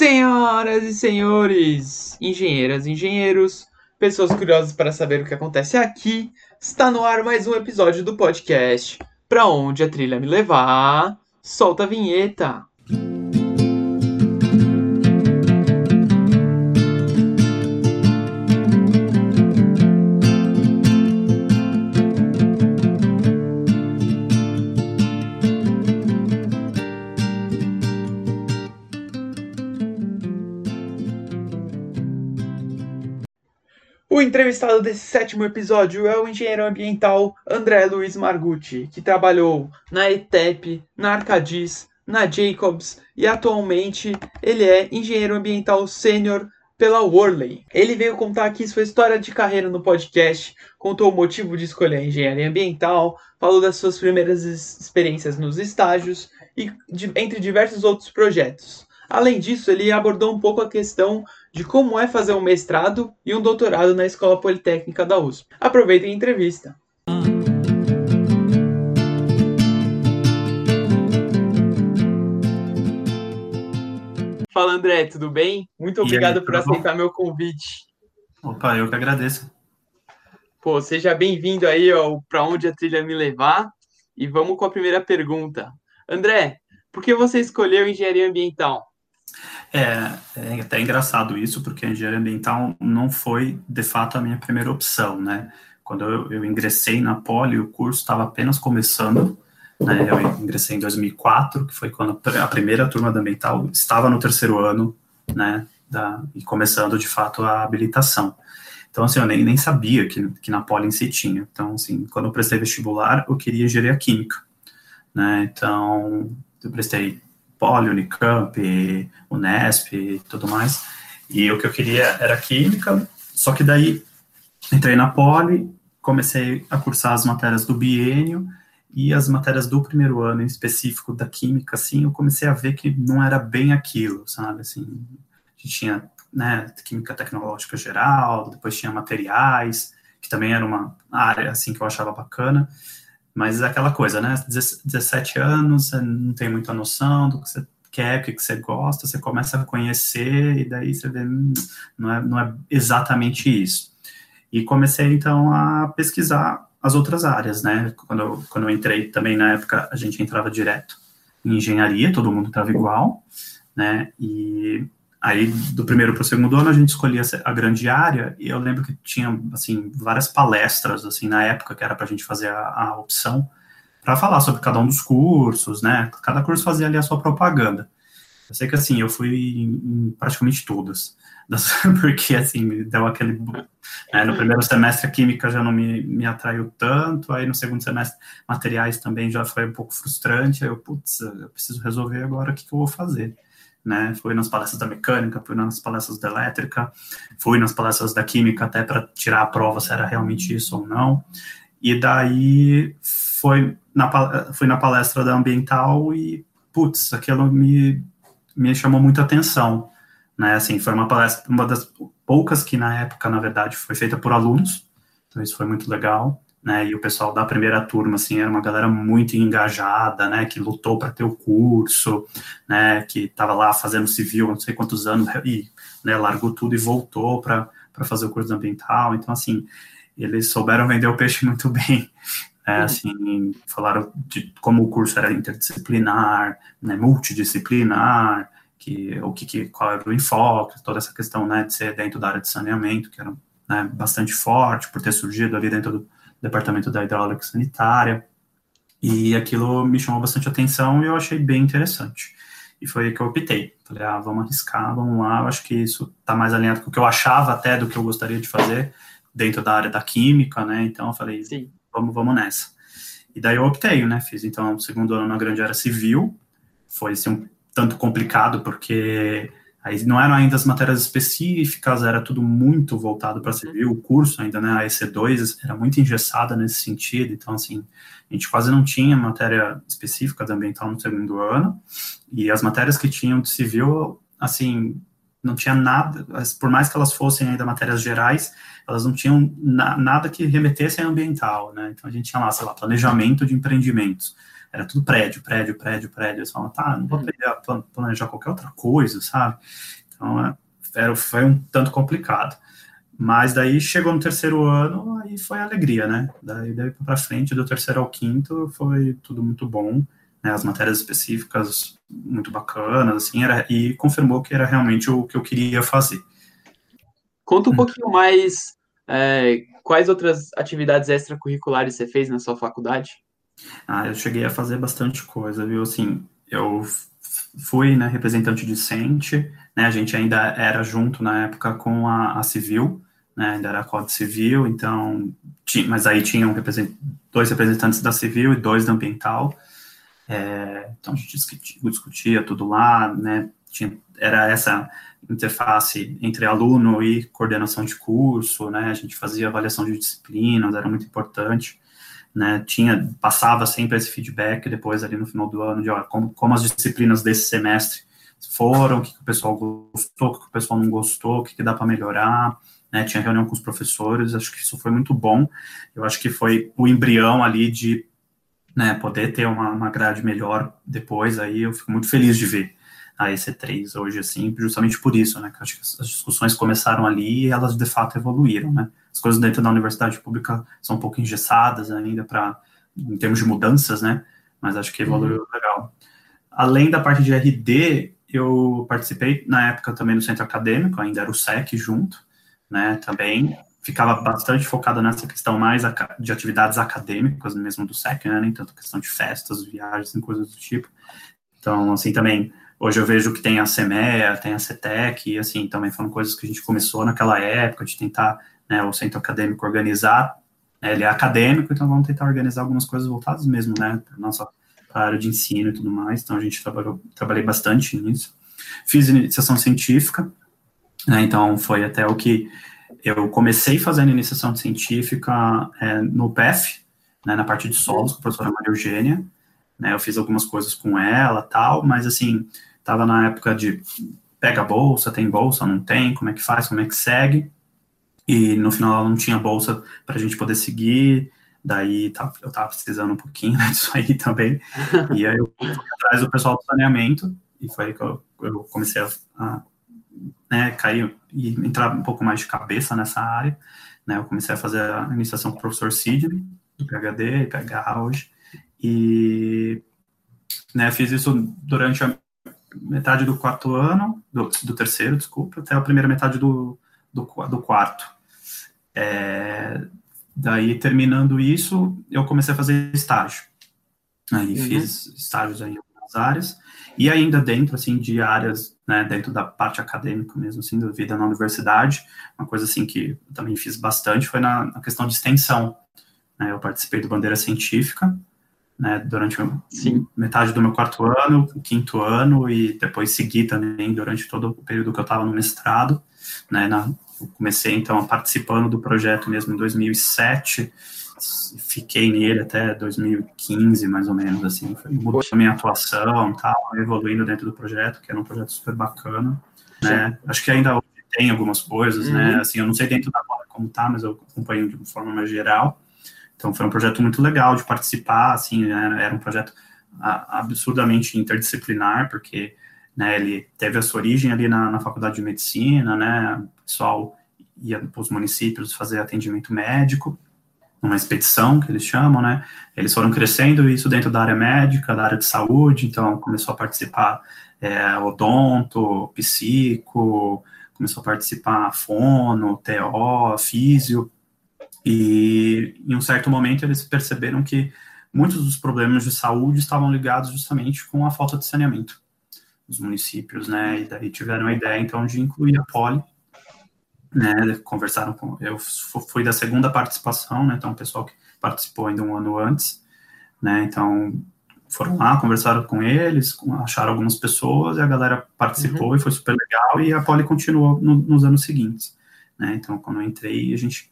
Senhoras e senhores, engenheiras e engenheiros, pessoas curiosas para saber o que acontece aqui, está no ar mais um episódio do podcast Pra Onde a Trilha Me Levar. Solta a vinheta! Entrevistado desse sétimo episódio é o engenheiro ambiental André Luiz Margutti, que trabalhou na ETEP, na Arcadis, na Jacobs e atualmente ele é engenheiro ambiental sênior pela Worley. Ele veio contar aqui sua história de carreira no podcast, contou o motivo de escolher a engenharia ambiental, falou das suas primeiras experiências nos estágios e de, entre diversos outros projetos. Além disso, ele abordou um pouco a questão de como é fazer um mestrado e um doutorado na Escola Politécnica da USP. Aproveitem a entrevista. Fala André, tudo bem? Muito obrigado aí, por aceitar bom? meu convite. Opa, eu que agradeço. Pô, seja bem-vindo aí ao Pra Onde a Trilha Me Levar. E vamos com a primeira pergunta. André, por que você escolheu engenharia ambiental? É, é até engraçado isso, porque a engenharia ambiental não foi, de fato, a minha primeira opção, né? Quando eu, eu ingressei na Poli, o curso estava apenas começando, né? Eu ingressei em 2004, que foi quando a primeira turma da ambiental estava no terceiro ano, né? Da, e começando, de fato, a habilitação. Então, assim, eu nem, nem sabia que, que na Poli em si tinha. Então, assim, quando eu prestei vestibular, eu queria engenharia química, né? Então, eu prestei Poli, Unicamp, Unesp e tudo mais. E o que eu queria era química, só que daí entrei na Poli, comecei a cursar as matérias do biênio e as matérias do primeiro ano, em específico da química, assim, eu comecei a ver que não era bem aquilo, sabe, assim, a gente tinha, né, química tecnológica geral, depois tinha materiais, que também era uma área, assim, que eu achava bacana, mas é aquela coisa, né? 17 anos, você não tem muita noção do que você quer, o que você gosta, você começa a conhecer e daí você vê, hum, não, é, não é exatamente isso. E comecei, então, a pesquisar as outras áreas, né? Quando eu, quando eu entrei também, na época, a gente entrava direto em engenharia, todo mundo estava igual, né? E Aí, do primeiro para o segundo ano, a gente escolhia a grande área, e eu lembro que tinha, assim, várias palestras, assim, na época, que era para a gente fazer a, a opção, para falar sobre cada um dos cursos, né? Cada curso fazia ali a sua propaganda. Eu sei que, assim, eu fui em, em praticamente todas, porque, assim, me deu aquele... Né, no primeiro semestre, a química já não me, me atraiu tanto, aí no segundo semestre, materiais também já foi um pouco frustrante, aí eu, putz, eu preciso resolver agora o que, que eu vou fazer né? Fui nas palestras da mecânica, fui nas palestras da elétrica, fui nas palestras da química até para tirar a prova se era realmente isso ou não. E daí foi na, fui na palestra da ambiental e, putz, aquilo me, me chamou muita atenção, né? Assim, foi uma palestra, uma das poucas que na época, na verdade, foi feita por alunos, então isso foi muito legal né? E o pessoal da primeira turma, assim, era uma galera muito engajada, né? Que lutou para ter o curso, né? Que estava lá fazendo civil, não sei quantos anos, e né, largou tudo e voltou para fazer o curso ambiental. Então, assim, eles souberam vender o peixe muito bem. Né, assim, falaram de como o curso era interdisciplinar, né, multidisciplinar, que, o que, que, qual era o enfoque, toda essa questão né, de ser dentro da área de saneamento, que era né, bastante forte, por ter surgido ali dentro do, departamento da hidráulica sanitária, e aquilo me chamou bastante atenção e eu achei bem interessante. E foi aí que eu optei. Falei, ah, vamos arriscar, vamos lá, eu acho que isso está mais alinhado com o que eu achava até do que eu gostaria de fazer dentro da área da química, né? Então eu falei, Sim. vamos, vamos nessa. E daí eu optei, né? Fiz então o segundo ano na grande área civil, foi assim, um tanto complicado porque Aí não eram ainda as matérias específicas, era tudo muito voltado para civil, o curso ainda, né, a EC2 era muito engessada nesse sentido, então, assim, a gente quase não tinha matéria específica da ambiental no segundo ano, e as matérias que tinham de civil, assim, não tinha nada, por mais que elas fossem ainda matérias gerais, elas não tinham na, nada que remetesse a ambiental, né, então a gente tinha lá, sei lá, planejamento de empreendimentos, era tudo prédio, prédio, prédio, prédio. Eles falavam, tá, não vou aprender a planejar qualquer outra coisa, sabe? Então, é, era, foi um tanto complicado. Mas daí chegou no terceiro ano, aí foi alegria, né? Daí, daí para frente, do terceiro ao quinto, foi tudo muito bom, né? As matérias específicas muito bacanas, assim, era, e confirmou que era realmente o que eu queria fazer. Conta um hum. pouquinho mais é, quais outras atividades extracurriculares você fez na sua faculdade? Ah, eu cheguei a fazer bastante coisa, viu? Assim, eu fui né, representante discente, né? A gente ainda era junto na época com a, a Civil, né, ainda era Código Civil, então, tinha, mas aí tinham dois representantes da Civil e dois da Ambiental, é, então a gente discutia, discutia, tudo lá, né, tinha, era essa interface entre aluno e coordenação de curso, né, a gente fazia avaliação de disciplinas, era muito importante, né, tinha, passava sempre esse feedback depois ali no final do ano, de como, como as disciplinas desse semestre foram, o que, que o pessoal gostou, o que, que o pessoal não gostou, o que, que dá para melhorar, né, tinha reunião com os professores, acho que isso foi muito bom. Eu acho que foi o embrião ali de né, poder ter uma, uma grade melhor depois, aí eu fico muito feliz de ver a EC3 hoje, assim, justamente por isso, né, que acho que as discussões começaram ali e elas de fato evoluíram, né. As coisas dentro da universidade pública são um pouco engessadas ainda para, em termos de mudanças, né, mas acho que evoluiu uhum. legal. Além da parte de RD, eu participei na época também do centro acadêmico, ainda era o SEC junto, né, também ficava bastante focado nessa questão mais de atividades acadêmicas mesmo do SEC, né, nem tanto questão de festas, viagens e coisas do tipo. Então, assim, também, hoje eu vejo que tem a CEMEA, tem a CETEC, e assim, também foram coisas que a gente começou naquela época, de tentar, né, o centro acadêmico organizar, né, ele é acadêmico, então vamos tentar organizar algumas coisas voltadas mesmo, né, para nossa área de ensino e tudo mais, então a gente trabalhou, trabalhei bastante nisso. Fiz iniciação científica, né, então, foi até o que eu comecei fazendo iniciação científica é, no PEF, né, na parte de solos, com a professora Maria Eugênia. Né, eu fiz algumas coisas com ela tal, mas assim, estava na época de pega bolsa, tem bolsa, não tem, como é que faz, como é que segue. E no final não tinha bolsa para a gente poder seguir, daí tá, eu estava precisando um pouquinho né, disso aí também. E aí eu fui atrás do pessoal do saneamento, e foi aí que eu, eu comecei a, a né, cair e entrar um pouco mais de cabeça nessa área, né, eu comecei a fazer a iniciação com o professor Sidney, do PHD, PH hoje, e né, fiz isso durante a metade do quarto ano, do, do terceiro, desculpa, até a primeira metade do, do, do quarto. É, daí, terminando isso, eu comecei a fazer estágio. Aí uhum. fiz estágios em algumas áreas, e ainda dentro, assim, de áreas, né, dentro da parte acadêmica mesmo, assim, da vida na universidade, uma coisa, assim, que também fiz bastante foi na, na questão de extensão. Né, eu participei do Bandeira Científica, né, durante metade do meu quarto ano, quinto ano, e depois segui também durante todo o período que eu estava no mestrado, né, na, eu comecei, então, participando do projeto mesmo em 2007, fiquei nele até 2015, mais ou menos, assim, mudou a minha atuação, tal, evoluindo dentro do projeto, que era um projeto super bacana, né, acho que ainda tem algumas coisas, né? uhum. né, assim, eu não sei dentro da roda como tá, mas eu acompanho de uma forma mais geral, então foi um projeto muito legal de participar, assim, era um projeto absurdamente interdisciplinar, porque, né, ele teve a sua origem ali na, na faculdade de medicina, né, o pessoal ia para os municípios fazer atendimento médico, uma expedição, que eles chamam, né? Eles foram crescendo isso dentro da área médica, da área de saúde, então começou a participar é, odonto, psico, começou a participar fono, TO, físio, e em um certo momento eles perceberam que muitos dos problemas de saúde estavam ligados justamente com a falta de saneamento dos municípios, né? E daí tiveram a ideia então de incluir a poli né, conversaram com, eu fui da segunda participação, né, então o pessoal que participou ainda um ano antes, né, então foram lá, conversaram com eles, acharam algumas pessoas, e a galera participou uhum. e foi super legal, e a Poli continuou no, nos anos seguintes, né, então quando eu entrei, a gente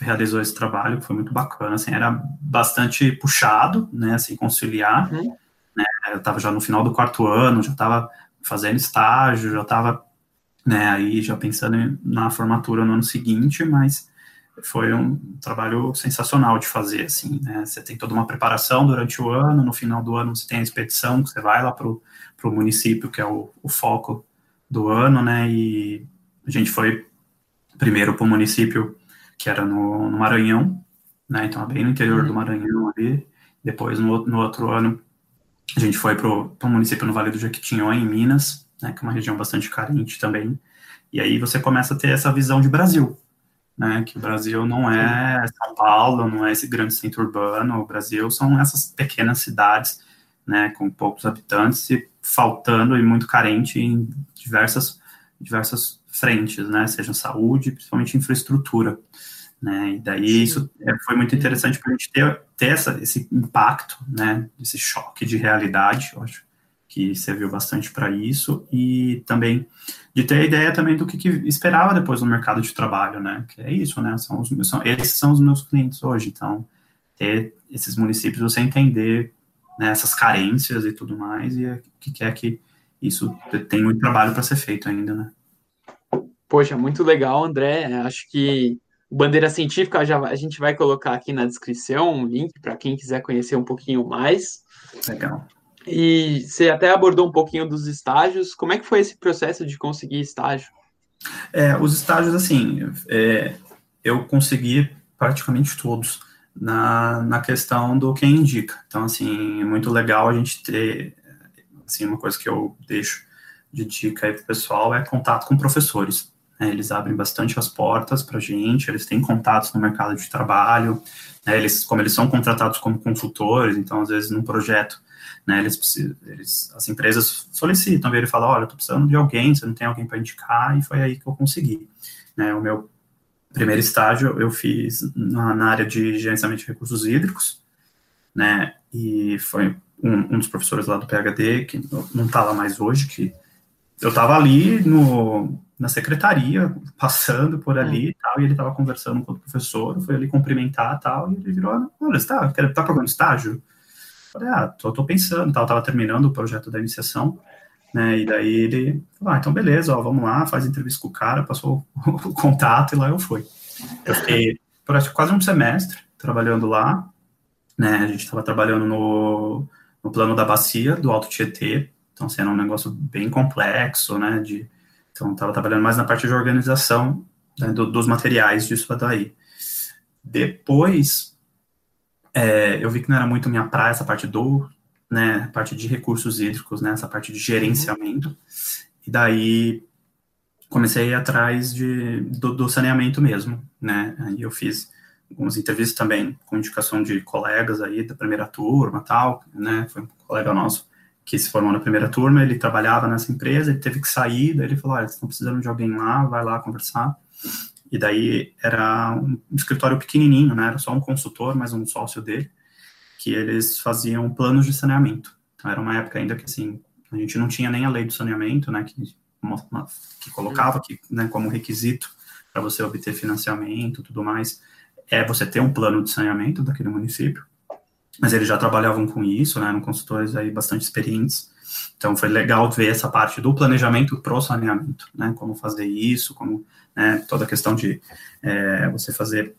realizou esse trabalho, que foi muito bacana, assim, era bastante puxado, né, assim, conciliar, uhum. né, eu estava já no final do quarto ano, já estava fazendo estágio, já estava né, aí já pensando na formatura no ano seguinte, mas foi um trabalho sensacional de fazer, assim, né? Você tem toda uma preparação durante o ano, no final do ano você tem a expedição, você vai lá para o município, que é o, o, foco do ano, né? E a gente foi primeiro para o município que era no, no, Maranhão, né? Então, bem no interior uhum. do Maranhão ali. Depois, no, no outro ano, a gente foi para o município no Vale do Jequitinhonha, em Minas, né? Que é uma região bastante carente também. E aí você começa a ter essa visão de Brasil, né? Que o Brasil não é São Paulo, não é esse grande centro urbano, o Brasil são essas pequenas cidades, né? Com poucos habitantes e faltando e muito carente em diversas, diversas frentes, né? Seja saúde, principalmente infraestrutura. Né, e daí Sim. isso é, foi muito interessante para a gente ter, ter essa, esse impacto, né, esse choque de realidade, eu acho, que serviu bastante para isso, e também de ter a ideia também do que, que, esperava depois no mercado de trabalho, né? Que é isso, né? São os, são, esses são os meus clientes hoje, então ter esses municípios, você entender né, essas carências e tudo mais, e o que quer que isso tem muito trabalho para ser feito ainda, né? Poxa, muito legal, André. Acho que o Bandeira Científica já a gente vai colocar aqui na descrição um link para quem quiser conhecer um pouquinho mais. Legal. E você até abordou um pouquinho dos estágios. Como é que foi esse processo de conseguir estágio? É, os estágios, assim, é, eu consegui praticamente todos na, na questão do quem indica. Então, assim, é muito legal a gente ter, assim, uma coisa que eu deixo de dica aí para o pessoal é contato com professores. Né? Eles abrem bastante as portas para a gente, eles têm contatos no mercado de trabalho, né? eles, como eles são contratados como consultores, então, às vezes, num projeto né, eles, eles, as empresas solicitam, ele fala, olha, estou precisando de alguém, você não tem alguém para indicar, e foi aí que eu consegui. Né, o meu primeiro estágio eu fiz na, na, área de gerenciamento de recursos hídricos, né, e foi um, um dos professores lá do PHD, que não está lá mais hoje, que eu estava ali no, na secretaria, passando por ali e tal, e ele estava conversando com o professor, foi ali cumprimentar e tal, e ele virou, olha, você está tá procurando estágio? Falei, ah, tô, tô pensando, tal, tava terminando o projeto da iniciação, né, e daí ele falou, ah, então beleza, ó, vamos lá, faz entrevista com o cara, passou o, contato e lá eu fui. Eu fiquei por quase um semestre trabalhando lá, né, a gente estava trabalhando no, no plano da bacia do Alto Tietê, então sendo assim, um negócio bem complexo, né, de, então estava trabalhando mais na parte de organização né, do, dos materiais disso daí. Depois, é, eu vi que não era muito minha praia essa parte do, né, parte de recursos hídricos, né, essa parte de gerenciamento. E daí comecei atrás de, do, do, saneamento mesmo, né, aí eu fiz algumas entrevistas também com indicação de colegas aí da primeira turma tal, né, foi um colega nosso que se formou na primeira turma, ele trabalhava nessa empresa, ele teve que sair, daí ele falou, olha, estão precisando de alguém lá, vai lá conversar. E daí era um escritório pequenininho, né? Era só um consultor, mas um sócio dele, que eles faziam planos de saneamento. Então era uma época ainda que assim a gente não tinha nem a lei do saneamento, né? Que, que colocava que, né, como requisito para você obter financiamento, tudo mais, é você ter um plano de saneamento daquele município. Mas eles já trabalhavam com isso, né? Eram consultores aí bastante experientes. Então foi legal ver essa parte do planejamento pro saneamento, né? Como fazer isso, como né, toda a questão de é, você fazer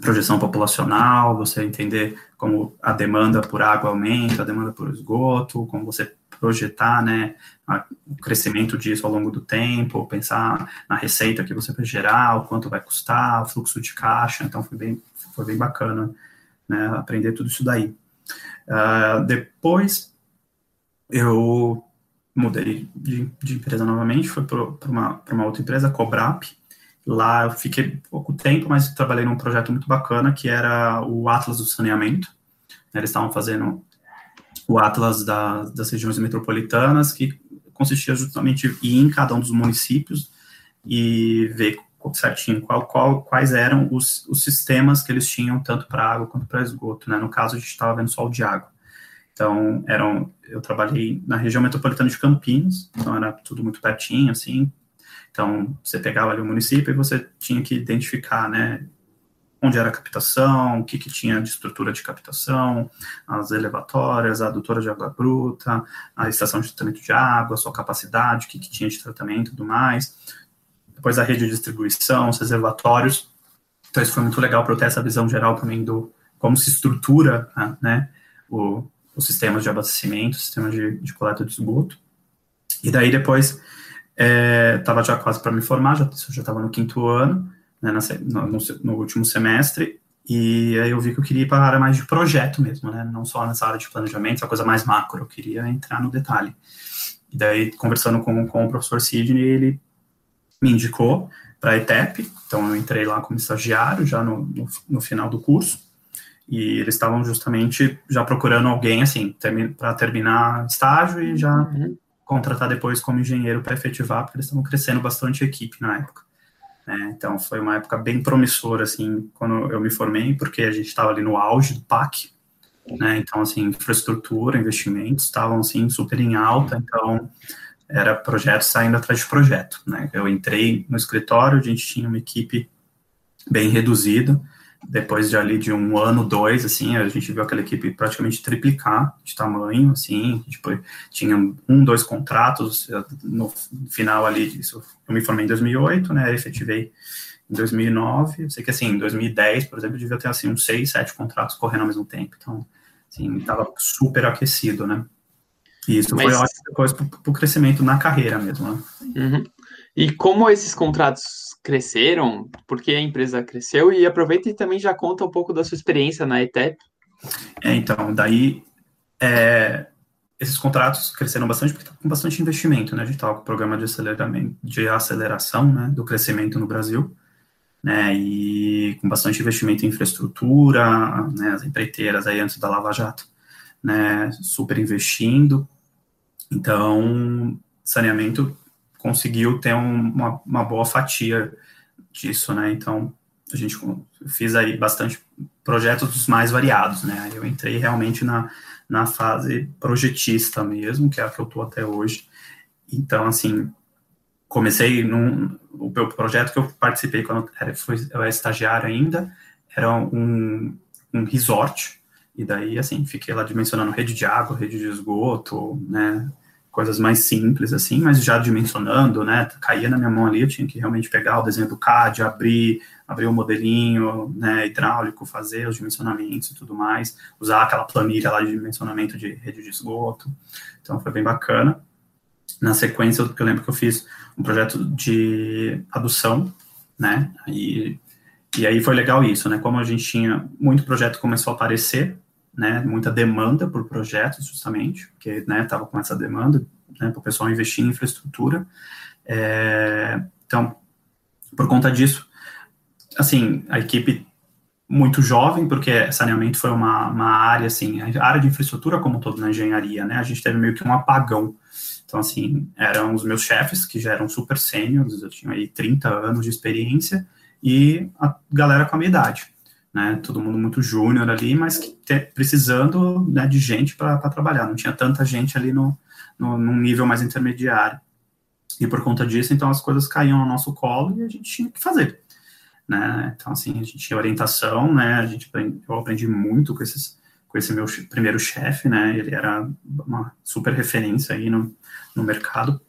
projeção populacional, você entender como a demanda por água aumenta, a demanda por esgoto, como você projetar né, a, o crescimento disso ao longo do tempo, pensar na receita que você vai gerar, o quanto vai custar, o fluxo de caixa, então foi bem, foi bem bacana né, aprender tudo isso daí. Uh, depois eu mudei de, de empresa novamente, fui para uma, uma outra empresa, Cobrap, Lá eu fiquei pouco tempo, mas trabalhei num projeto muito bacana que era o Atlas do Saneamento. Eles estavam fazendo o Atlas da, das regiões metropolitanas, que consistia justamente em cada um dos municípios e ver certinho qual, qual, quais eram os, os sistemas que eles tinham, tanto para água quanto para esgoto. Né? No caso, a gente estava vendo só o de água. Então, eram, eu trabalhei na região metropolitana de Campinas, então era tudo muito pertinho, assim, então, você pegava ali o município e você tinha que identificar, né, onde era a captação, o que, que tinha de estrutura de captação, as elevatórias, a adutora de água bruta, a estação de tratamento de água, sua capacidade, o que, que tinha de tratamento e tudo mais. Depois a rede de distribuição, os reservatórios. Então isso foi muito legal para eu ter essa visão geral também do como se estrutura, né, o, os sistemas de abastecimento, sistemas de, de coleta de esgoto. E daí depois estava é, já quase para me formar, já estava no quinto ano, né, no, no, no, último semestre, e aí eu vi que eu queria ir para a área mais de projeto mesmo, né, não só nessa área de planejamento, essa coisa mais macro, eu queria entrar no detalhe. E daí, conversando com, com o professor Sidney, ele me indicou para a ETEP, então eu entrei lá como estagiário já no, no, no final do curso, e eles estavam justamente já procurando alguém, assim, termi para terminar estágio e já uhum. contratar depois como engenheiro para efetivar, porque eles estavam crescendo bastante a equipe na época. Né? Então, foi uma época bem promissora, assim, quando eu me formei, porque a gente estava ali no auge do PAC, né? Então, assim, infraestrutura, investimentos estavam, assim, super em alta, então era projeto saindo atrás de projeto, né? Eu entrei no escritório, a gente tinha uma equipe bem reduzida, depois de ali de um ano, dois, assim, a gente viu aquela equipe praticamente triplicar de tamanho, assim, tipo, tinha um, dois contratos, no final ali eu me formei em 2008, né, efetivei em 2009, eu sei que, assim, em 2010, por exemplo, devia ter, assim, uns seis, sete contratos correndo ao mesmo tempo, então, assim, estava super aquecido, né, e isso Mas... foi ótimo depois para o crescimento na carreira mesmo, né. Uhum. E como esses contratos cresceram, porque a empresa cresceu, e aproveita e também já conta um pouco da sua experiência na ETEP. É, então, daí é, esses contratos cresceram bastante porque estava com bastante investimento, né? A gente estava com o programa de, aceleramento, de aceleração né, do crescimento no Brasil, né? E com bastante investimento em infraestrutura, né? As empreiteiras aí antes da Lava Jato, né? Super investindo. Então, saneamento conseguiu ter um, uma, uma boa fatia disso, né? Então, a gente fiz aí bastante projetos dos mais variados, né? Eu entrei realmente na, na fase projetista mesmo, que é a que eu tô até hoje. Então, assim, comecei num o meu projeto que eu participei quando eu era, eu era estagiário ainda, era um, um resort, e daí, assim, fiquei lá dimensionando rede de água, rede de esgoto, né, coisas mais simples, assim, mas já dimensionando, né, caía na minha mão ali, eu tinha que realmente pegar o desenho do CAD, abrir, abrir o modelinho, né, hidráulico, fazer os dimensionamentos e tudo mais, usar aquela planilha lá de dimensionamento de rede de esgoto, então foi bem bacana. Na sequência, eu lembro que eu fiz um projeto de adução, né, e, e aí foi legal isso, né, como a gente tinha muito projeto começou a aparecer, né, muita demanda por projetos, justamente, porque estava né, com essa demanda né, para o pessoal investir em infraestrutura. É, então, por conta disso, assim, a equipe muito jovem, porque saneamento foi uma, uma área, assim, a área de infraestrutura como todo na engenharia, né, a gente teve meio que um apagão. Então, assim, eram os meus chefes, que já eram super sêniores, eu tinha aí 30 anos de experiência, e a galera com a minha idade né? Todo mundo muito júnior ali, mas te, precisando né, de gente para trabalhar. Não tinha tanta gente ali no, no, num nível mais intermediário. E por conta disso, então as coisas caíam no nosso colo e a gente tinha que fazer. Né? Então, assim, a gente tinha orientação, né? A gente, eu aprendi muito com, esses, com esse meu primeiro chefe, né? Ele era uma super referência aí no, no mercado.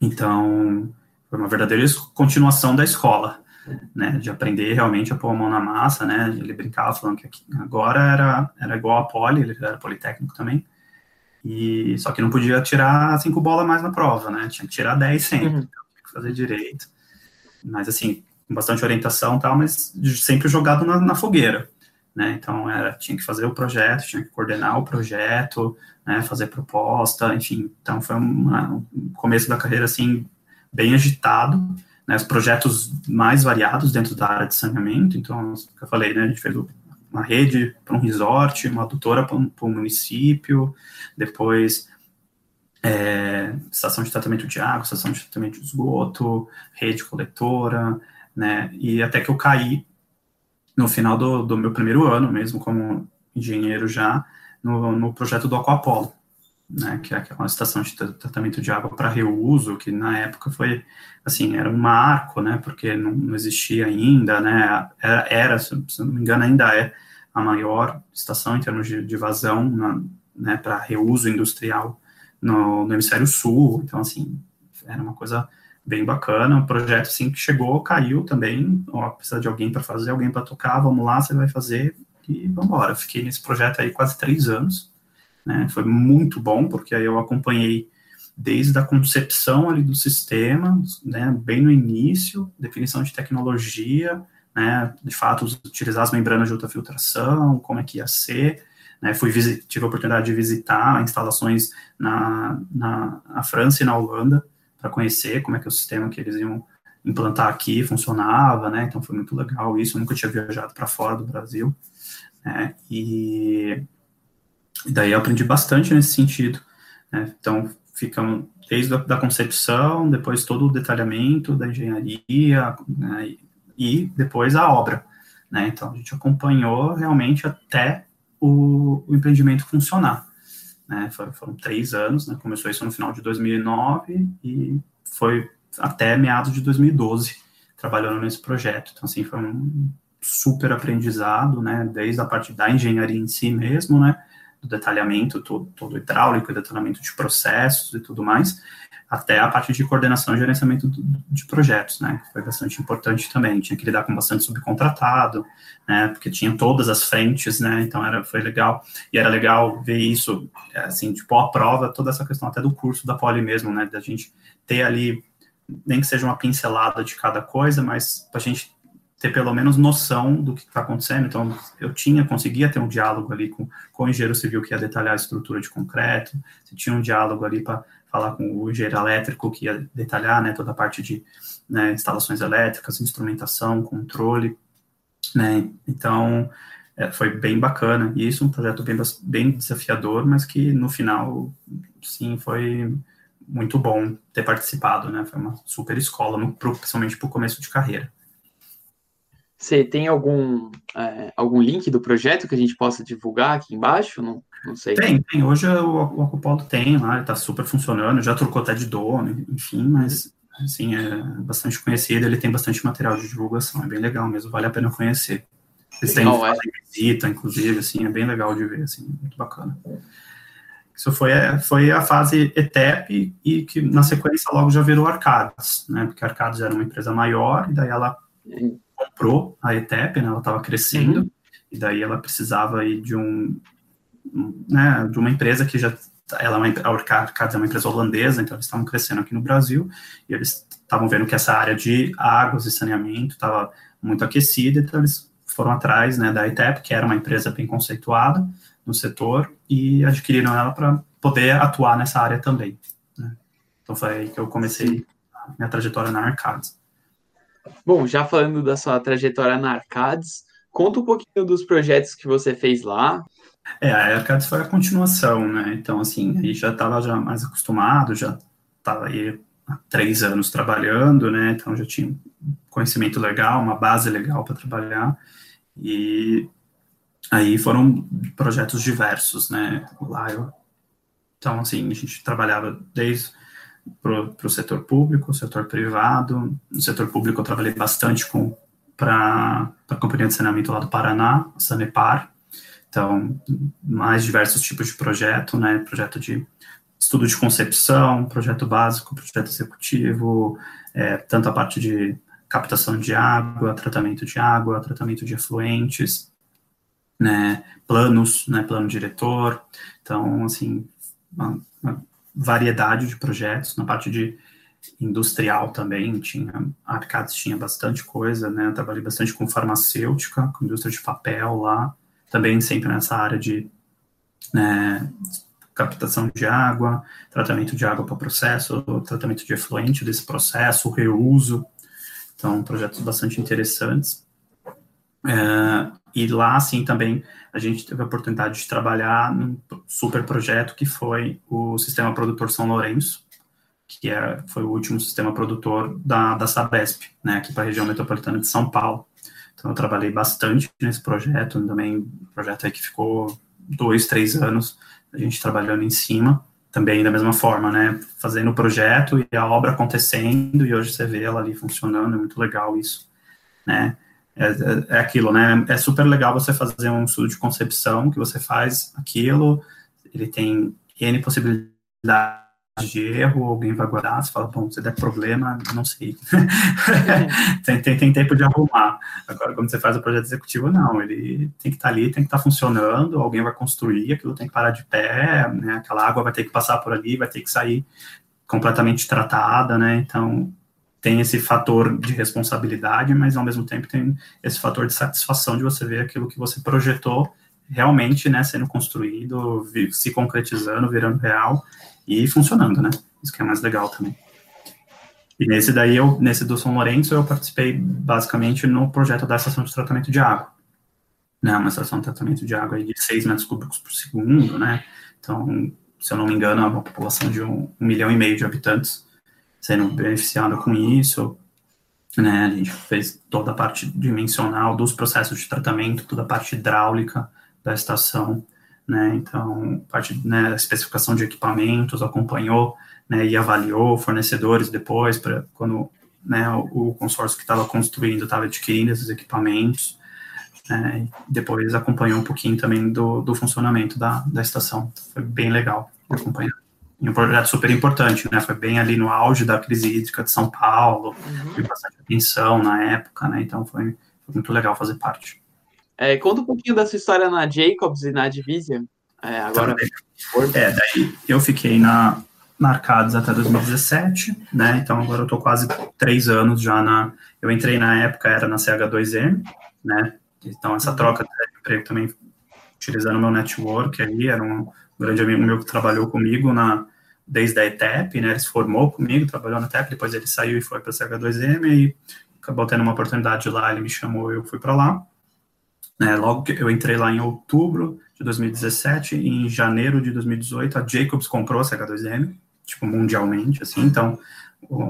Então, foi uma verdadeira continuação da escola, né, de aprender realmente a pôr a mão na massa, né, ele brincava falando que aqui, agora era, era igual a poli, ele era politécnico também, e só que não podia tirar cinco bolas mais na prova, né, tinha que tirar dez sempre, uhum. tinha que fazer direito, mas assim, com bastante orientação e tal, mas sempre jogado na, na fogueira, né, então era, tinha que fazer o projeto, tinha que coordenar o projeto, né, fazer proposta, enfim, então foi uma, um começo da carreira, assim, bem agitado, né, os projetos mais variados dentro da área de saneamento. Então, eu falei, né, a gente fez uma rede para um resort, uma adutora para um, um município, depois é, estação de tratamento de água, estação de tratamento de esgoto, rede coletora, né, e até que eu caí no final do, do meu primeiro ano mesmo como engenheiro já no, no projeto do Aquapolo, né, que é uma estação de tratamento de água para reuso, que na época foi, assim, era um marco, né, porque não, não existia ainda, né, era, era, se não me engano, ainda é a maior estação em termos de, de vazão, na, né, para reuso industrial no, no, hemisfério sul, então, assim, era uma coisa bem bacana, um projeto assim que chegou, caiu também, ó, precisa de alguém para fazer, alguém para tocar, vamos lá, você vai fazer e vamos embora. Fiquei nesse projeto aí quase três anos, né? Foi muito bom porque aí eu acompanhei desde a concepção ali do sistema, né, bem no início, definição de tecnologia, né, de fato utilizar as membranas de ultrafiltração, como é que ia ser, né, fui tive a oportunidade de visitar instalações na, na, na França e na Holanda para conhecer como é que o sistema que eles iam implantar aqui funcionava, né, então foi muito legal isso, eu nunca tinha viajado para fora do Brasil, né, e, e daí eu aprendi bastante nesse sentido, né, então ficam desde a da concepção, depois todo o detalhamento da engenharia, né, e depois a obra, né, então a gente acompanhou realmente até o, o empreendimento funcionar, né, foram, foram, três anos, né, começou isso no final de 2009 e foi até meados de 2012 trabalhando nesse projeto, então assim, foi um super aprendizado, né, desde a parte da engenharia em si mesmo, né, do detalhamento todo, todo hidráulico, detalhamento de processos e tudo mais, até a parte de coordenação e gerenciamento de projetos, né, foi bastante importante também, tinha que lidar com bastante subcontratado, né, porque tinha todas as frentes, né, então era, foi legal, e era legal ver isso, assim, tipo, a prova, toda essa questão até do curso da Poli mesmo, né, da gente ter ali, nem que seja uma pincelada de cada coisa, mas a gente ter pelo menos noção do que está acontecendo. Então, eu tinha, conseguia ter um diálogo ali com, com o engenheiro civil que ia detalhar a estrutura de concreto, se tinha um diálogo ali para falar com o engenheiro elétrico que ia detalhar né, toda a parte de né, instalações elétricas, instrumentação, controle. Né, então, é, foi bem bacana. E isso, um projeto bem, bem desafiador, mas que no final, sim, foi muito bom ter participado. Né, foi uma super escola, principalmente para o começo de carreira. Você tem algum, é, algum link do projeto que a gente possa divulgar aqui embaixo? Não, não sei. Tem, tem. Hoje o, o Acopolo tem lá, está super funcionando, já trocou até de dono, enfim, mas assim, é bastante conhecido, ele tem bastante material de divulgação, é bem legal mesmo, vale a pena conhecer. Eles têm é. visita, inclusive, assim, é bem legal de ver, assim, muito bacana. Isso foi, foi a fase ETEP e que na sequência logo já virou Arcades, né, porque a Arcades era uma empresa maior e daí ela comprou a ETEP, né, ela estava crescendo, uhum. e daí ela precisava aí de um, né, de uma empresa que já, ela é uma, a Orcad é uma empresa holandesa, então eles estavam crescendo aqui no Brasil, e eles estavam vendo que essa área de águas e saneamento estava muito aquecida, então eles foram atrás, né, da ETEP, que era uma empresa bem conceituada no setor, e adquiriram ela para poder atuar nessa área também. Né. Então foi aí que eu comecei minha trajetória na Arcades. Bom, já falando da sua trajetória na Arcades, conta um pouquinho dos projetos que você fez lá. É, a Arcades foi a continuação, né? Então, assim, aí já estava já mais acostumado, já estava aí há três anos trabalhando, né? Então já tinha conhecimento legal, uma base legal para trabalhar. E aí foram projetos diversos, né? Lá eu, então, assim, a gente trabalhava desde para o setor público, setor privado. No setor público eu trabalhei bastante com para a Companhia de Saneamento lá do Paraná, a Sanepar. Então, mais diversos tipos de projeto, né? Projeto de estudo de concepção, projeto básico, projeto executivo, é, tanto a parte de captação de água, tratamento de água, tratamento de efluentes, né, planos, né, plano diretor. Então, assim, uma, uma variedade de projetos, na parte de industrial também, tinha, a Arcades tinha bastante coisa, né, trabalhei bastante com farmacêutica, com indústria de papel lá, também sempre nessa área de né, captação de água, tratamento de água para processo, tratamento de efluente desse processo, reuso, então projetos bastante interessantes. É, e lá, assim, também a gente teve a oportunidade de trabalhar num super projeto que foi o Sistema Produtor São Lourenço, que é, foi o último sistema produtor da, da Sabesp, né, aqui para a região metropolitana de São Paulo. Então, eu trabalhei bastante nesse projeto, também projeto aí que ficou dois, três anos, a gente trabalhando em cima, também da mesma forma, né, fazendo o projeto e a obra acontecendo, e hoje você vê ela ali funcionando, é muito legal isso, né, é, é, é, aquilo, né? É super legal você fazer um estudo de concepção, que você faz aquilo, ele tem N possibilidades de erro, alguém vai guardar, você fala, bom, se der problema, não sei. tem, tem, tem, tempo de arrumar. Agora, quando você faz o projeto executivo, não, ele tem que estar tá ali, tem que estar tá funcionando, alguém vai construir, aquilo tem que parar de pé, né, aquela água vai ter que passar por ali, vai ter que sair completamente tratada, né, então tem esse fator de responsabilidade, mas ao mesmo tempo tem esse fator de satisfação de você ver aquilo que você projetou realmente, né, sendo construído, se concretizando, virando real, e funcionando, né? Isso que é mais legal também. E nesse daí, eu, nesse do São Lourenço, eu participei basicamente no projeto da estação de tratamento de água. Né, uma estação de tratamento de água de 6 metros cúbicos por segundo, né? Então, se eu não me engano, é uma população de um, um milhão e meio de habitantes sendo beneficiada com isso. Né, a gente fez toda a parte dimensional dos processos de tratamento, toda a parte hidráulica da estação né? Então, parte né, especificação de equipamentos, acompanhou né, e avaliou fornecedores depois, para quando né, o, consórcio que estava construindo estava adquirindo esses equipamentos. Né, depois acompanhou um pouquinho também do, do funcionamento da, da estação. Foi bem legal acompanhar. E um projeto super importante, né? Foi bem ali no auge da crise hídrica de São Paulo, uhum. bastante atenção na época, né? Então foi, foi muito legal fazer parte. É, conta um pouquinho dessa história na Jacobs e na Division. É, agora. É, daí eu fiquei na, na Arcades até 2017, né? Então agora eu tô quase três anos já na. Eu entrei na época, era na CH2M, né? Então essa troca de emprego também utilizando meu network ali, era um grande amigo meu que trabalhou comigo na, desde a ETEP, né? Ele se formou comigo, trabalhou na ETEP, depois ele saiu e foi para a CH2M e acabou tendo uma oportunidade lá, ele me chamou, eu fui para lá. Né, logo que eu entrei lá em outubro de 2017, e em janeiro de 2018, a Jacobs comprou a CH2M, tipo, mundialmente, assim, então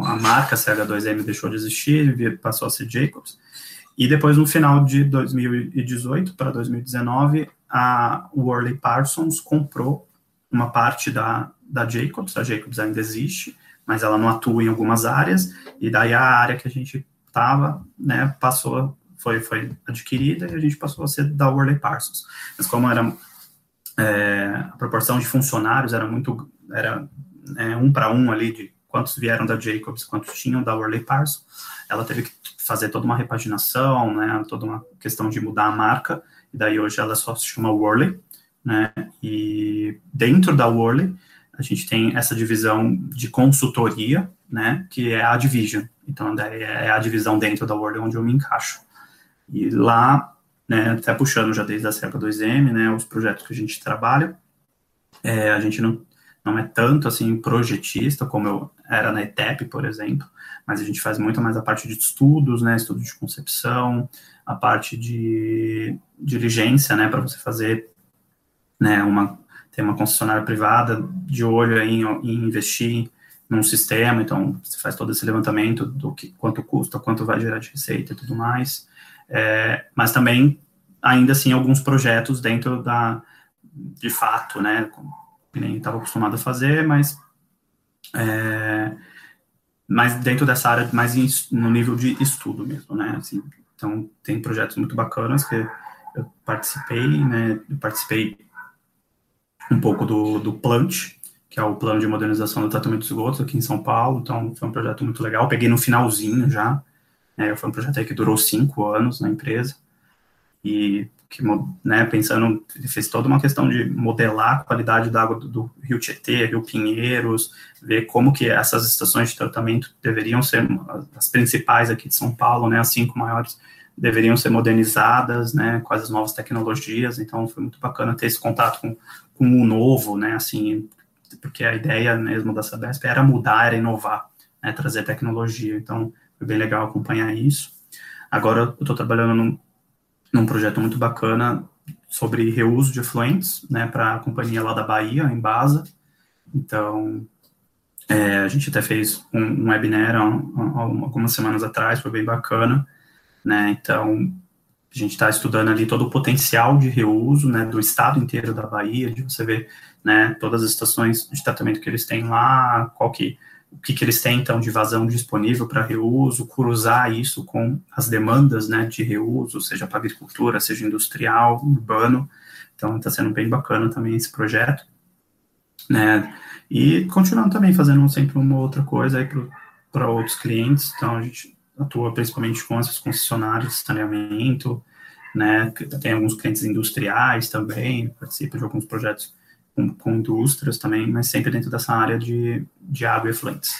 a marca CH2M deixou de existir, passou a ser Jacobs, e depois, no final de 2018 para 2019, a Worley Parsons comprou uma parte da, da Jacobs, a Jacobs ainda existe, mas ela não atua em algumas áreas, e daí a área que a gente estava, né, passou foi, foi adquirida e a gente passou a ser da Worley Parsons. Mas como era é, a proporção de funcionários era muito era é, um para um ali de quantos vieram da Jacobs, quantos tinham da Worley Parsons, ela teve que fazer toda uma repaginação, né, toda uma questão de mudar a marca, e daí hoje ela só se chama Worley, né, e dentro da Worley a gente tem essa divisão de consultoria, né, que é a Division, então é a divisão dentro da Worley onde eu me encaixo. E lá, né, até puxando já desde a CEPA 2M, né, os projetos que a gente trabalha, é, a gente não, não é tanto assim projetista como eu era na ETEP, por exemplo, mas a gente faz muito mais a parte de estudos, né, estudo de concepção, a parte de diligência, né, para você fazer, né, uma ter uma concessionária privada de olho em, em investir num sistema, então você faz todo esse levantamento do que quanto custa, quanto vai gerar de receita e tudo mais. É, mas também, ainda assim, alguns projetos dentro da, de fato, né, que nem estava acostumado a fazer, mas, é, mas dentro dessa área, mais em, no nível de estudo mesmo, né, assim, então tem projetos muito bacanas que eu participei, né, eu participei um pouco do, do Plant, que é o plano de modernização do tratamento de esgotos aqui em São Paulo, então foi um projeto muito legal, peguei no finalzinho já, é, foi um projeto que durou cinco anos na empresa e que, né, pensando, fez toda uma questão de modelar a qualidade da água do, do, Rio Tietê, Rio Pinheiros, ver como que essas estações de tratamento deveriam ser as principais aqui de São Paulo, né, as cinco maiores, deveriam ser modernizadas, né, com as novas tecnologias, então foi muito bacana ter esse contato com, com o novo, né, assim, porque a ideia mesmo da Sabesp era mudar, era inovar, né, trazer tecnologia, então foi bem legal acompanhar isso. Agora eu estou trabalhando num, num projeto muito bacana sobre reuso de efluentes, né, para a companhia lá da Bahia, em Baza. Então, é, a gente até fez um, um webinar algumas semanas atrás, foi bem bacana, né, então a gente está estudando ali todo o potencial de reuso, né, do estado inteiro da Bahia, de você ver, né, todas as estações de tratamento que eles têm lá, qual que o que, que eles têm, então, de vazão disponível para reuso, cruzar isso com as demandas, né, de reuso, seja para agricultura, seja industrial, urbano, então está sendo bem bacana também esse projeto, né, E continuando também fazendo sempre uma outra coisa aí para outros clientes. Então, a gente atua principalmente com esses concessionários de saneamento, né? Tem alguns clientes industriais também, participa de alguns projetos com, com indústrias também, mas sempre dentro dessa área de, de água e efluentes.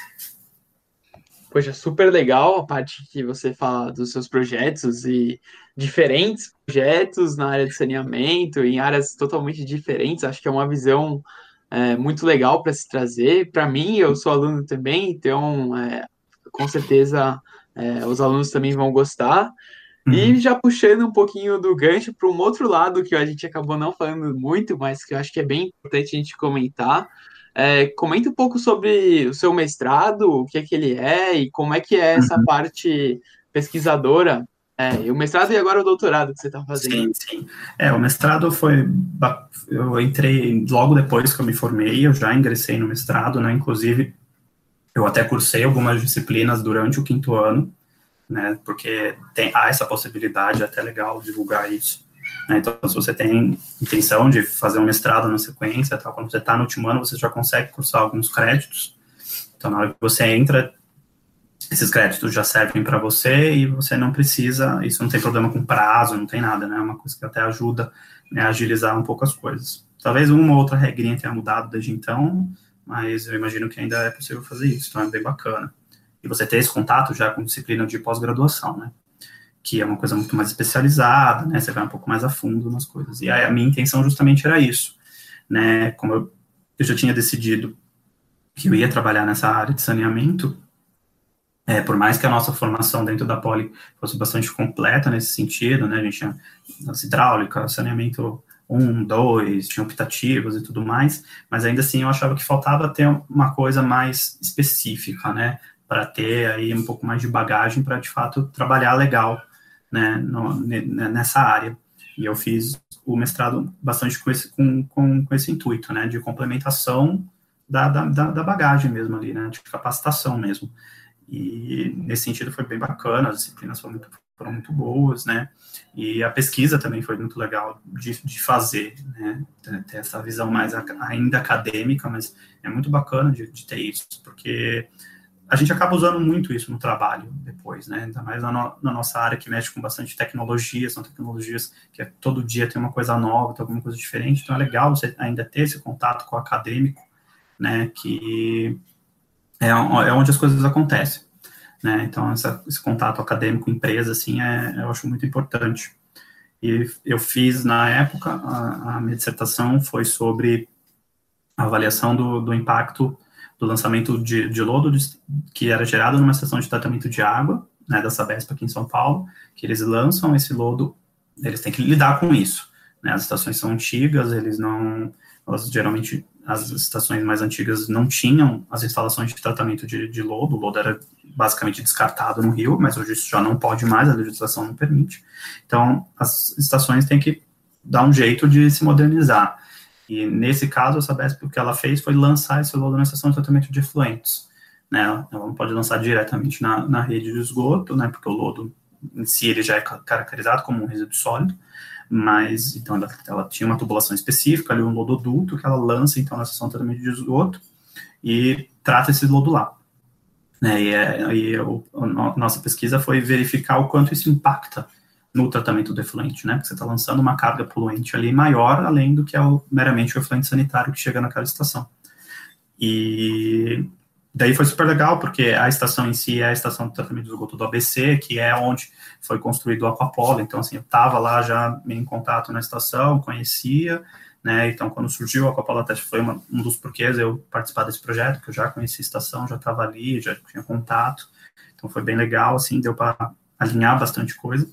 Poxa, super legal a parte que você fala dos seus projetos e diferentes projetos na área de saneamento, em áreas totalmente diferentes. Acho que é uma visão é, muito legal para se trazer. Para mim, eu sou aluno também, então é, com certeza é, os alunos também vão gostar. Uhum. E já puxando um pouquinho do gancho para um outro lado que a gente acabou não falando muito, mas que eu acho que é bem importante a gente comentar. É, comenta um pouco sobre o seu mestrado, o que é que ele é e como é que é essa uhum. parte pesquisadora. É, o mestrado e agora o doutorado que você está fazendo. Sim, sim. É, o mestrado foi. Eu entrei logo depois que eu me formei, eu já ingressei no mestrado, né? Inclusive, eu até cursei algumas disciplinas durante o quinto ano, né? Porque tem, há essa possibilidade, é até legal divulgar isso. Né? Então, se você tem intenção de fazer um mestrado na sequência, tal, quando você está no último ano, você já consegue cursar alguns créditos. Então, na hora que você entra, esses créditos já servem para você e você não precisa, isso não tem problema com prazo, não tem nada, né? É uma coisa que até ajuda né, a agilizar um pouco as coisas. Talvez uma ou outra regrinha tenha mudado desde então, mas eu imagino que ainda é possível fazer isso, então é bem bacana. E você ter esse contato já com disciplina de pós-graduação, né? Que é uma coisa muito mais especializada, né? Você vai um pouco mais a fundo nas coisas. E a minha intenção justamente era isso, né? Como eu, eu já tinha decidido que eu ia trabalhar nessa área de saneamento, é, por mais que a nossa formação dentro da Poli fosse bastante completa nesse sentido, né? A gente tinha hidráulica, saneamento um, dois, tinha optativas e tudo mais, mas ainda assim eu achava que faltava ter uma coisa mais específica, né, para ter aí um pouco mais de bagagem para de fato trabalhar legal, né, no, nessa área. E eu fiz o mestrado bastante com esse, com, com, com esse intuito, né, de complementação da, da, da bagagem mesmo ali, né, de capacitação mesmo. E nesse sentido foi bem bacana, as disciplinas foram muito, foram muito boas, né? E a pesquisa também foi muito legal de, de fazer, né? Ter essa visão mais ainda acadêmica, mas é muito bacana de, de, ter isso, porque a gente acaba usando muito isso no trabalho depois, né? Ainda mais na, no, na nossa área que mexe com bastante tecnologia, são tecnologias que é, todo dia tem uma coisa nova, tem alguma coisa diferente, então é legal você ainda ter esse contato com o acadêmico, né? Que é, é onde as coisas acontecem. Né? Então, essa, esse contato acadêmico-empresa, assim, é, eu acho muito importante. E eu fiz, na época, a, a minha dissertação foi sobre avaliação do, do impacto do lançamento de, de lodo de, que era gerado numa estação de tratamento de água, né, da Sabesp aqui em São Paulo, que eles lançam esse lodo, eles têm que lidar com isso. Né, as estações são antigas, eles não, elas geralmente, as estações mais antigas não tinham as instalações de tratamento de, de lodo, o lodo era basicamente descartado no rio, mas hoje isso já não pode mais, a legislação não permite. Então, as estações têm que dar um jeito de se modernizar. E nesse caso, a Sabesp, o que ela fez foi lançar esse lodo na estação de tratamento de efluentes. Né? Ela não pode lançar diretamente na, na rede de esgoto, né? porque o lodo em si ele já é caracterizado como um resíduo sólido, mas então ela, ela tinha uma tubulação específica, ali um lododuto que ela lança então na estação de tratamento de esgoto e trata esse lodo lá. Né, e, é, e o, a nossa pesquisa foi verificar o quanto isso impacta no tratamento do efluente, né? Porque você está lançando uma carga poluente ali maior, além do que é o, meramente o efluente sanitário que chega naquela estação. E daí foi super legal, porque a estação em si é a estação de tratamento de esgoto do ABC, que é onde foi construído o Aquapolo. Então, assim, eu estava lá já em contato na estação, conhecia, né? Então, quando surgiu a Copa Lattes, foi uma, um dos porquês eu participar desse projeto, que eu já conheci a estação, já estava ali, já tinha contato. Então, foi bem legal, assim, deu para alinhar bastante coisa.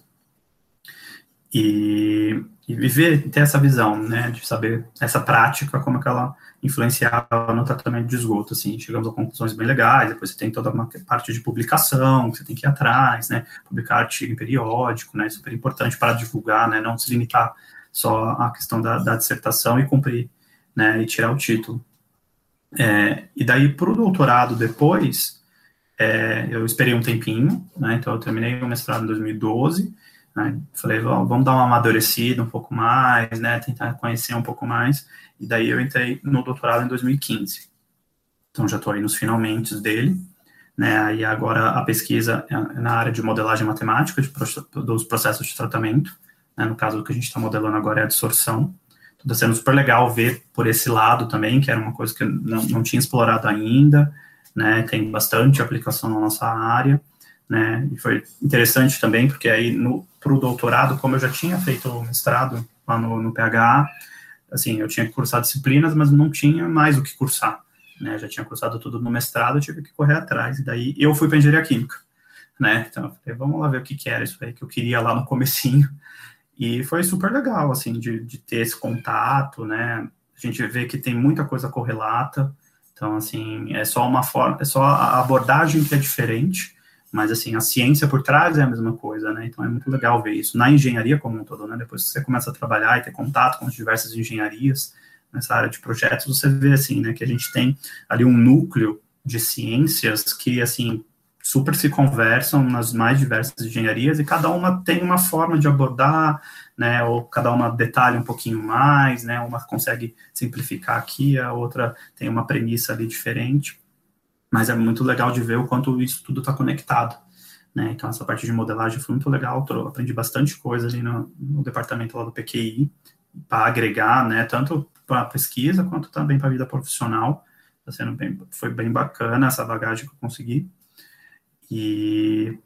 E, e viver, ter essa visão, né, de saber essa prática, como é que ela influenciava no tratamento de esgoto, assim, chegamos a conclusões bem legais, depois você tem toda uma parte de publicação, que você tem que ir atrás, né, publicar artigo em periódico, né, super importante para divulgar, né, não se limitar só a questão da, da dissertação e cumprir, né, e tirar o título. É, e daí, para o doutorado depois, é, eu esperei um tempinho, né, então eu terminei o mestrado em 2012, né, falei, vamos dar uma amadurecida um pouco mais, né, tentar conhecer um pouco mais, e daí eu entrei no doutorado em 2015. então já estou aí nos finalmente dele, né, e agora a pesquisa é na área de modelagem matemática de, dos processos de tratamento, né, no caso, o que a gente está modelando agora é a absorção, está sendo super legal ver por esse lado também, que era uma coisa que eu não, não tinha explorado ainda, né, tem bastante aplicação na nossa área, né, e foi interessante também, porque aí para o doutorado, como eu já tinha feito o mestrado lá no, no PH, assim, eu tinha que cursar disciplinas, mas não tinha mais o que cursar, né, já tinha cursado tudo no mestrado, eu tive que correr atrás, e daí eu fui para engenharia química, né, então eu falei, vamos lá ver o que, que era isso aí que eu queria lá no comecinho, e foi super legal, assim, de, de ter esse contato, né? A gente vê que tem muita coisa correlata, então, assim, é só uma forma, é só a abordagem que é diferente, mas, assim, a ciência por trás é a mesma coisa, né? Então, é muito legal ver isso. Na engenharia como um todo, né? Depois que você começa a trabalhar e ter contato com as diversas engenharias nessa área de projetos, você vê, assim, né, que a gente tem ali um núcleo de ciências que, assim, super se conversam nas mais diversas engenharias e cada uma tem uma forma de abordar, né, ou cada uma detalha um pouquinho mais, né, uma consegue simplificar aqui, a outra tem uma premissa ali diferente, mas é muito legal de ver o quanto isso tudo está conectado, né, então essa parte de modelagem foi muito legal, aprendi bastante coisa ali no, no departamento lá do PQI, para agregar, né, tanto para a pesquisa quanto também para a vida profissional, tá sendo bem, foi bem bacana essa bagagem que eu consegui, e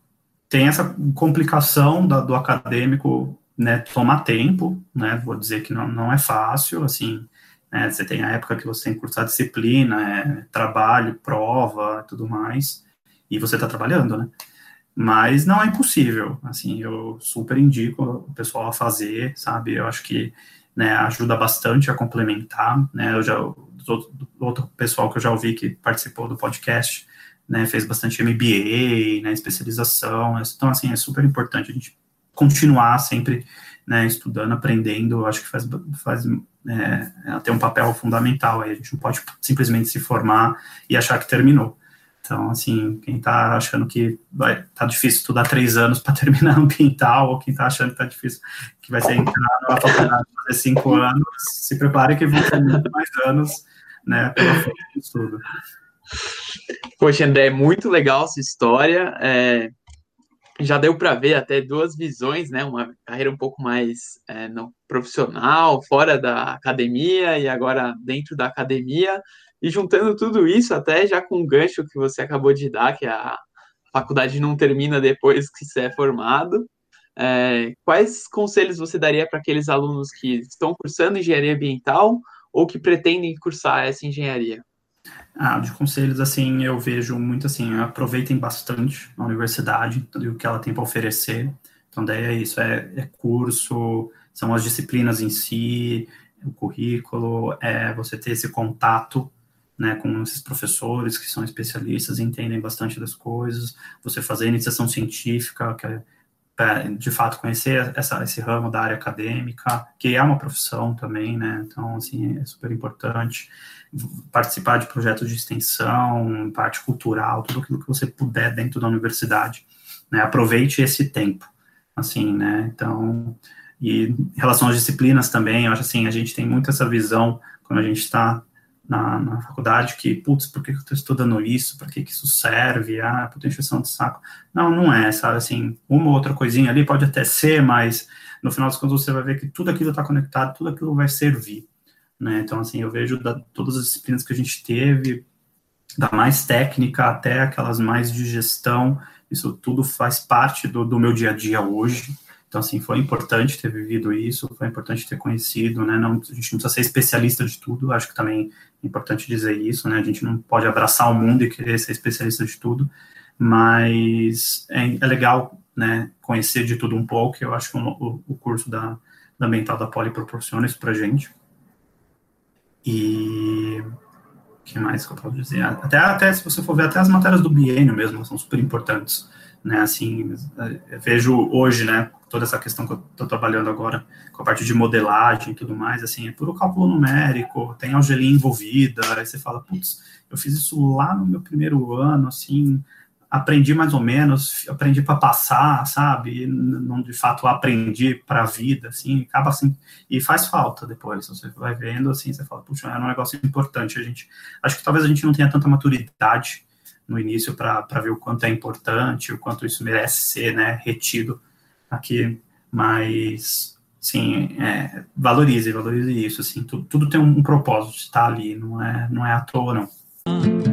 tem essa complicação da, do acadêmico, né, tomar tempo, né, vou dizer que não, não é fácil, assim, né, você tem a época que você tem que cursar disciplina, é, trabalho, prova, tudo mais, e você está trabalhando, né, mas não é impossível, assim, eu super indico o pessoal a fazer, sabe, eu acho que, né, ajuda bastante a complementar, né, eu já, outro pessoal que eu já ouvi que participou do podcast, né, fez bastante MBA, né, especialização, então, assim, é super importante a gente continuar sempre, né, estudando, aprendendo, eu acho que faz, faz é, tem um papel fundamental aí, a gente não pode simplesmente se formar e achar que terminou. Então, assim, quem está achando que vai tá difícil estudar três anos para terminar ambiental, ou quem está achando que está difícil, que vai ser entrar na faculdade fazer cinco anos, se prepare que vão ter muito mais anos, né, pela frente de estudo. Poxa, André, muito legal essa história. É, já deu para ver até duas visões, né? Uma carreira um pouco mais é, não, profissional, fora da academia e agora dentro da academia. E juntando tudo isso, até já com o gancho que você acabou de dar, que a faculdade não termina depois que você é formado. É, quais conselhos você daria para aqueles alunos que estão cursando engenharia ambiental ou que pretendem cursar essa engenharia? Ah, de conselhos, assim, eu vejo muito assim, aproveitem bastante a universidade, tudo o que ela tem para oferecer. Então, daí é isso, é, é, curso, são as disciplinas em si, o currículo, é você ter esse contato, né, com esses professores que são especialistas entendem bastante das coisas, você fazer iniciação científica, que é de fato conhecer essa, esse ramo da área acadêmica, que é uma profissão também, né? Então, assim, é super importante participar de projetos de extensão, parte cultural, tudo aquilo que você puder dentro da universidade, né? Aproveite esse tempo, assim, né? Então, e em relação às disciplinas também, eu acho assim, a gente tem muito essa visão quando a gente está na, na, faculdade que, putz, por que eu estou estudando isso? Para que, que isso serve? Ah, puta encheção de saco. Não, não é, sabe? Assim, uma ou outra coisinha ali pode até ser, mas no final das contas você vai ver que tudo aquilo está conectado, tudo aquilo vai servir. Né? Então, assim, eu vejo da, todas as disciplinas que a gente teve, da mais técnica até aquelas mais de gestão, isso tudo faz parte do, do meu dia a dia hoje. Então, assim, foi importante ter vivido isso, foi importante ter conhecido, né? Não, a gente não precisa ser especialista de tudo, acho que também é importante dizer isso, né? A gente não pode abraçar o mundo e querer ser especialista de tudo, mas é, é legal, né? Conhecer de tudo um pouco, eu acho que o, o curso da, da Mental da Poli proporciona isso pra gente. E o que mais que eu posso dizer? Até, até se você for ver, até as matérias do biênio mesmo são super importantes né, assim, vejo hoje, né, toda essa questão que eu estou trabalhando agora, com a parte de modelagem e tudo mais, assim, é puro cálculo numérico, tem algelinha envolvida, aí você fala, putz, eu fiz isso lá no meu primeiro ano, assim, aprendi mais ou menos, aprendi para passar, sabe? Não de fato aprendi para a vida, assim, acaba assim, e faz falta depois. Você vai vendo assim, você fala, puxa, é um negócio importante. A gente, acho que talvez a gente não tenha tanta maturidade no início para ver o quanto é importante, o quanto isso merece ser, né, retido aqui, mas sim, é, valorize, valorize isso, assim, tudo, tudo tem um, propósito, está ali, não é, não é à toa, não.